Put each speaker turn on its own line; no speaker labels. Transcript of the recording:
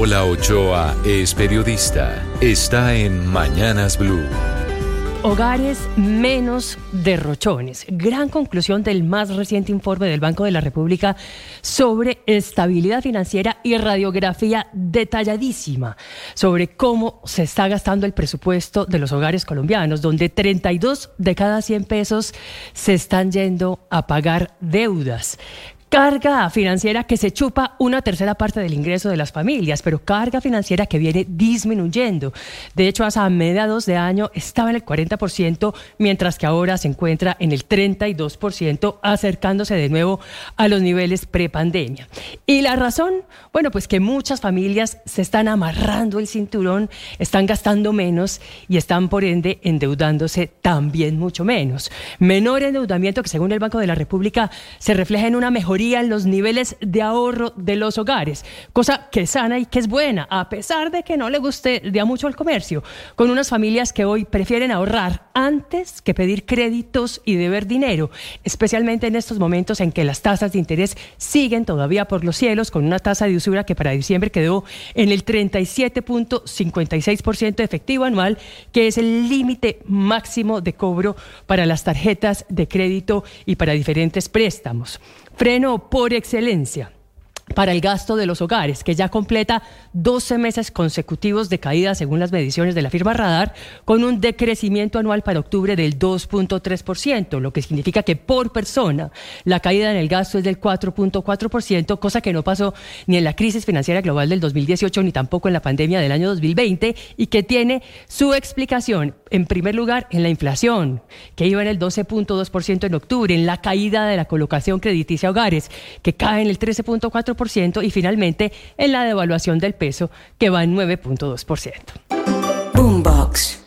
Paola Ochoa es periodista. Está en Mañanas Blue.
Hogares menos derrochones. Gran conclusión del más reciente informe del Banco de la República sobre estabilidad financiera y radiografía detalladísima sobre cómo se está gastando el presupuesto de los hogares colombianos, donde 32 de cada 100 pesos se están yendo a pagar deudas carga financiera que se chupa una tercera parte del ingreso de las familias, pero carga financiera que viene disminuyendo. De hecho, hasta mediados de año estaba en el 40%, mientras que ahora se encuentra en el 32%, acercándose de nuevo a los niveles prepandemia. ¿Y la razón? Bueno, pues que muchas familias se están amarrando el cinturón, están gastando menos y están por ende endeudándose también mucho menos. Menor endeudamiento que según el Banco de la República se refleja en una mejor los niveles de ahorro de los hogares, cosa que es sana y que es buena, a pesar de que no le guste ya mucho el comercio, con unas familias que hoy prefieren ahorrar antes que pedir créditos y deber dinero, especialmente en estos momentos en que las tasas de interés siguen todavía por los cielos, con una tasa de usura que para diciembre quedó en el 37.56% efectivo anual, que es el límite máximo de cobro para las tarjetas de crédito y para diferentes préstamos. Freno por excelencia para el gasto de los hogares, que ya completa 12 meses consecutivos de caída según las mediciones de la firma Radar, con un decrecimiento anual para octubre del 2.3%, lo que significa que por persona la caída en el gasto es del 4.4%, cosa que no pasó ni en la crisis financiera global del 2018 ni tampoco en la pandemia del año 2020 y que tiene su explicación, en primer lugar, en la inflación, que iba en el 12.2% en octubre, en la caída de la colocación crediticia a hogares, que cae en el 13.4% y finalmente en la devaluación del peso que va en 9.2%.
Boombox.